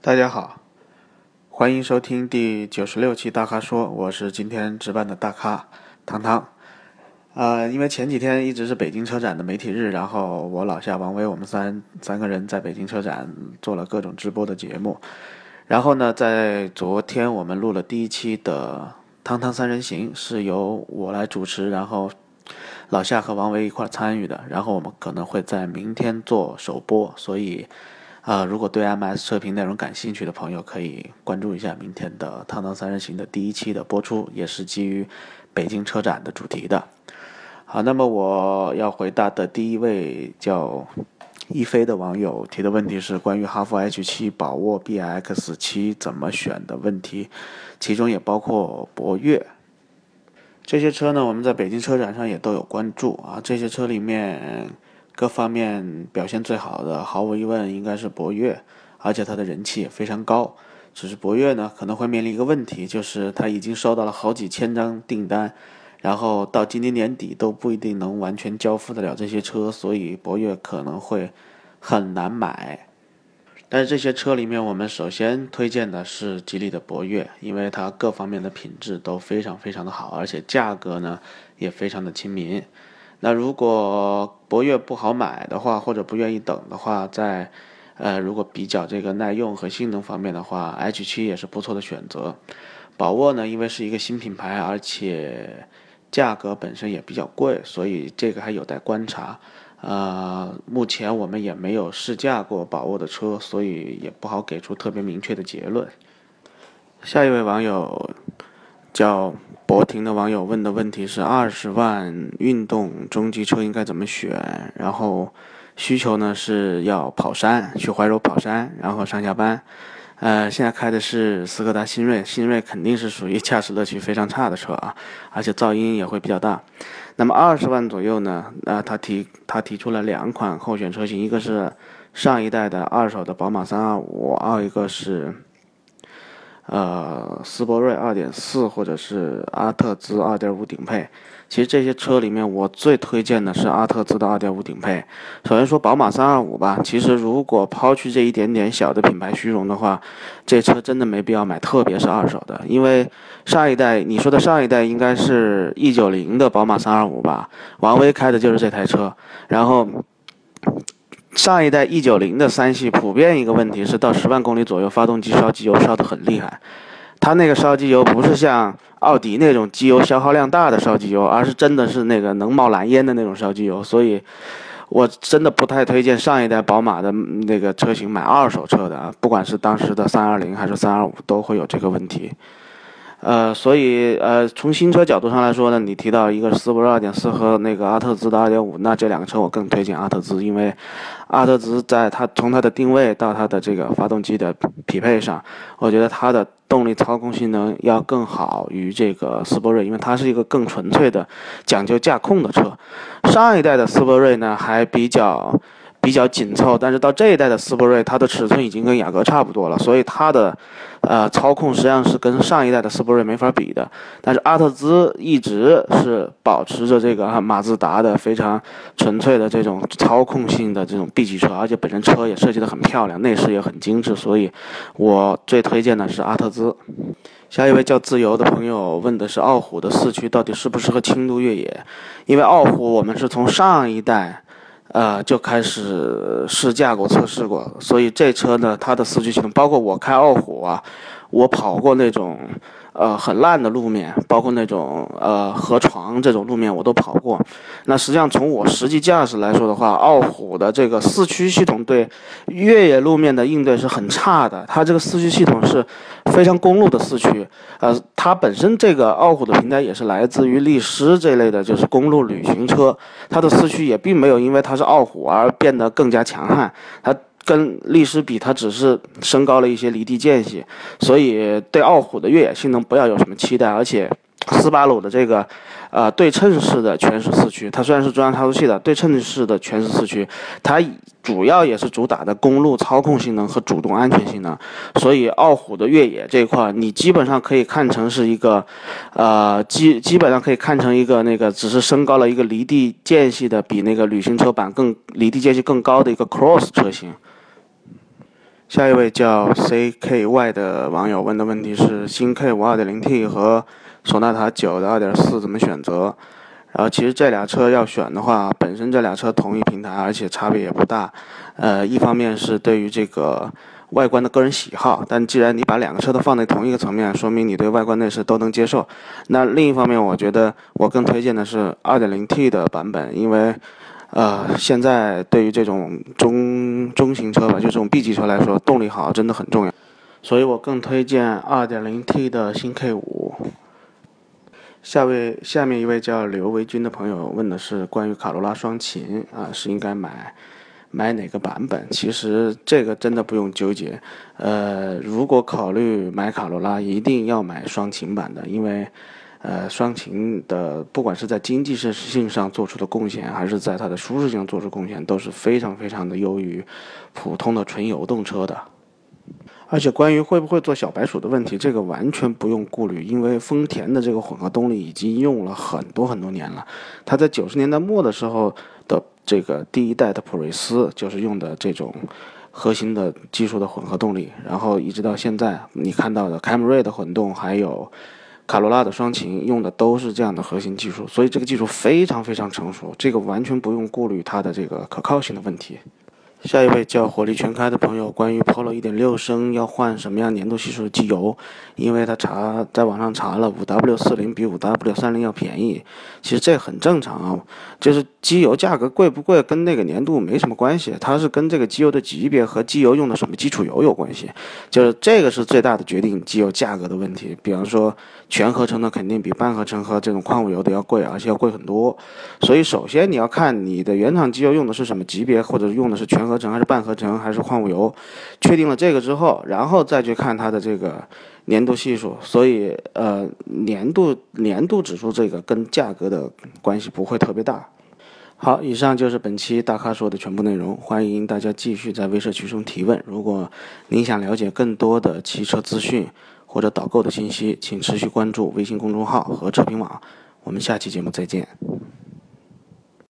大家好，欢迎收听第九十六期大咖说，我是今天值班的大咖汤汤。呃，因为前几天一直是北京车展的媒体日，然后我老夏、王威我们三三个人在北京车展做了各种直播的节目。然后呢，在昨天我们录了第一期的汤汤三人行，是由我来主持，然后老夏和王维一块参与的。然后我们可能会在明天做首播，所以。啊，如果对 MS 测评内容感兴趣的朋友，可以关注一下明天的《汤汤三人行》的第一期的播出，也是基于北京车展的主题的。好，那么我要回答的第一位叫一飞的网友提的问题是关于哈弗 H 七、宝沃 BX 七怎么选的问题，其中也包括博越这些车呢。我们在北京车展上也都有关注啊，这些车里面。各方面表现最好的，毫无疑问应该是博越，而且它的人气也非常高。只是博越呢，可能会面临一个问题，就是它已经收到了好几千张订单，然后到今年年底都不一定能完全交付得了这些车，所以博越可能会很难买。但是这些车里面，我们首先推荐的是吉利的博越，因为它各方面的品质都非常非常的好，而且价格呢也非常的亲民。那如果博越不好买的话，或者不愿意等的话，在呃，如果比较这个耐用和性能方面的话，H7 也是不错的选择。宝沃呢，因为是一个新品牌，而且价格本身也比较贵，所以这个还有待观察。呃，目前我们也没有试驾过宝沃的车，所以也不好给出特别明确的结论。下一位网友叫。博婷的网友问的问题是：二十万运动中级车应该怎么选？然后需求呢是要跑山，去怀柔跑山，然后上下班。呃，现在开的是斯柯达新锐，新锐肯定是属于驾驶乐趣非常差的车啊，而且噪音也会比较大。那么二十万左右呢？呃，他提他提出了两款候选车型，一个是上一代的二手的宝马三二五，二一个是。呃，斯铂瑞2.4或者是阿特兹2.5顶配，其实这些车里面我最推荐的是阿特兹的2.5顶配。首先说宝马325吧，其实如果抛去这一点点小的品牌虚荣的话，这车真的没必要买，特别是二手的，因为上一代你说的上一代应该是 E90 的宝马325吧，王威开的就是这台车，然后。上一代 E 九零的三系普遍一个问题是到十万公里左右，发动机烧机油烧得很厉害。它那个烧机油不是像奥迪那种机油消耗量大的烧机油，而是真的是那个能冒蓝烟的那种烧机油。所以，我真的不太推荐上一代宝马的那个车型买二手车的啊，不管是当时的三二零还是三二五，都会有这个问题。呃，所以呃，从新车角度上来说呢，你提到一个斯铂二点四和那个阿特兹的二点五，那这两个车我更推荐阿特兹，因为阿特兹在它从它的定位到它的这个发动机的匹配上，我觉得它的动力操控性能要更好于这个斯铂瑞，因为它是一个更纯粹的讲究驾控的车。上一代的斯铂瑞呢还比较。比较紧凑，但是到这一代的斯铂瑞，它的尺寸已经跟雅阁差不多了，所以它的，呃，操控实际上是跟上一代的斯铂瑞没法比的。但是阿特兹一直是保持着这个马自达的非常纯粹的这种操控性的这种 B 级车，而且本身车也设计的很漂亮，内饰也很精致，所以我最推荐的是阿特兹。下一位叫自由的朋友问的是傲虎的四驱到底适不适合轻度越野？因为傲虎我们是从上一代。呃，就开始试驾过、测试过，所以这车呢，它的四驱系统，包括我开傲虎啊，我跑过那种。呃，很烂的路面，包括那种呃河床这种路面我都跑过。那实际上从我实际驾驶来说的话，傲虎的这个四驱系统对越野路面的应对是很差的。它这个四驱系统是非常公路的四驱。呃，它本身这个傲虎的平台也是来自于力狮这类的，就是公路旅行车。它的四驱也并没有因为它是傲虎而变得更加强悍。它。跟力狮比，它只是升高了一些离地间隙，所以对傲虎的越野性能不要有什么期待。而且，斯巴鲁的这个，呃，对称式的全时四驱，它虽然是中央差速器的对称式的全时四驱，它主要也是主打的公路操控性能和主动安全性能。所以，傲虎的越野这一块，你基本上可以看成是一个，呃，基基本上可以看成一个那个只是升高了一个离地间隙的，比那个旅行车版更离地间隙更高的一个 cross 车型。下一位叫 CKY 的网友问的问题是：新 K 五 2.0T 和索纳塔九的2.4怎么选择？然后其实这俩车要选的话，本身这俩车同一平台，而且差别也不大。呃，一方面是对于这个外观的个人喜好，但既然你把两个车都放在同一个层面，说明你对外观内饰都能接受。那另一方面，我觉得我更推荐的是 2.0T 的版本，因为。呃，现在对于这种中中型车吧，就这种 B 级车来说，动力好真的很重要，所以我更推荐 2.0T 的新 K5。下位下面一位叫刘维军的朋友问的是关于卡罗拉双擎啊，是应该买买哪个版本？其实这个真的不用纠结，呃，如果考虑买卡罗拉，一定要买双擎版的，因为。呃，双擎的不管是在经济性上做出的贡献，还是在它的舒适性做出贡献，都是非常非常的优于普通的纯油动车的。而且关于会不会做小白鼠的问题，这个完全不用顾虑，因为丰田的这个混合动力已经用了很多很多年了。它在九十年代末的时候的这个第一代的普锐斯就是用的这种核心的技术的混合动力，然后一直到现在你看到的凯美瑞的混动，还有。卡罗拉的双擎用的都是这样的核心技术，所以这个技术非常非常成熟，这个完全不用顾虑它的这个可靠性的问题。下一位叫火力全开的朋友，关于 Polo 1.6升要换什么样粘度系数的机油？因为他查在网上查了，5W40 比 5W30 要便宜。其实这很正常啊，就是机油价格贵不贵跟那个粘度没什么关系，它是跟这个机油的级别和机油用的什么基础油有关系。就是这个是最大的决定机油价格的问题。比方说全合成的肯定比半合成和这种矿物油的要贵，而且要贵很多。所以首先你要看你的原厂机油用的是什么级别，或者用的是全。合成还是半合成还是矿物油？确定了这个之后，然后再去看它的这个粘度系数。所以，呃，粘度粘度指数这个跟价格的关系不会特别大。好，以上就是本期大咖说的全部内容。欢迎大家继续在微社区中提问。如果您想了解更多的汽车资讯或者导购的信息，请持续关注微信公众号和车评网。我们下期节目再见。